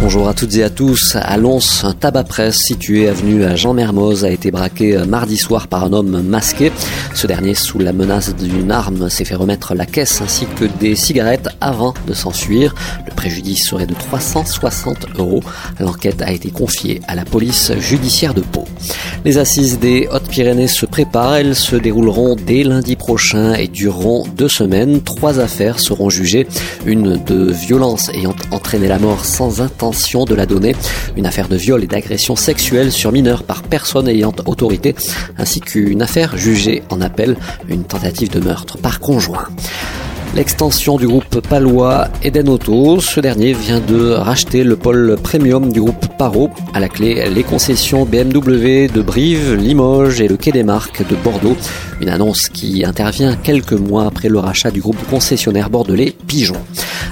Bonjour à toutes et à tous. À Lons, un tabac presse situé avenue Jean Mermoz a été braqué mardi soir par un homme masqué. Ce dernier, sous la menace d'une arme, s'est fait remettre la caisse ainsi que des cigarettes avant de s'enfuir. Le préjudice serait de 360 euros. L'enquête a été confiée à la police judiciaire de Pau. Les assises des Hautes-Pyrénées se préparent. Elles se dérouleront dès lundi prochain et dureront deux semaines. Trois affaires seront jugées. Une de violence ayant entraîné la mort sans intention de la donner. Une affaire de viol et d'agression sexuelle sur mineurs par personne ayant autorité, ainsi qu'une affaire jugée en appel, une tentative de meurtre par conjoint. L'extension du groupe palois Eden Auto, ce dernier vient de racheter le pôle premium du groupe Paro. À la clé, les concessions BMW de Brive, Limoges et le Quai des Marques de Bordeaux. Une annonce qui intervient quelques mois après le rachat du groupe concessionnaire bordelais Pigeon.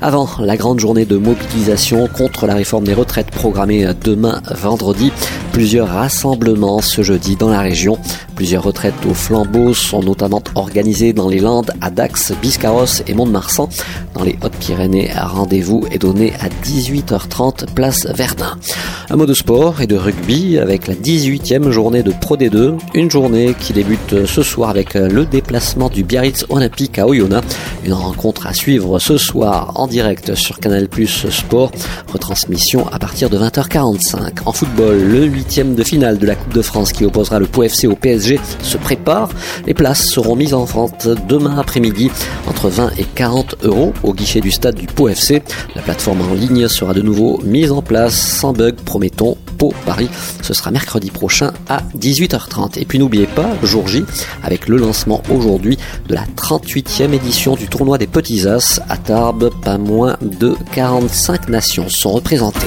Avant la grande journée de mobilisation contre la réforme des retraites programmée demain vendredi, plusieurs rassemblements ce jeudi dans la région. Plusieurs retraites au flambeau sont notamment organisées dans les Landes, à Dax, Biscarrosse Mont-de-Marsan. Dans les Hautes-Pyrénées, rendez-vous est donné à 18h30 place Verdun. Un mot de sport et de rugby avec la 18e journée de Pro D2. Une journée qui débute ce soir avec le déplacement du Biarritz Olympique à Oyonnax. Une rencontre à suivre ce soir en direct sur Canal Plus Sport. Retransmission à partir de 20h45. En football, le huitième de finale de la Coupe de France qui opposera le Pau FC au PSG se prépare. Les places seront mises en vente demain après-midi entre 20 et 40 euros au guichet du stade du Pau FC. La plateforme en ligne sera de nouveau mise en place sans bug, promettons. Pau Paris, ce sera mercredi prochain à 18h30. Et puis n'oubliez pas, jour J, avec le lancement aujourd'hui de la 38e édition du tournoi des Petits As à Tarbes, pas moins de 45 nations sont représentées.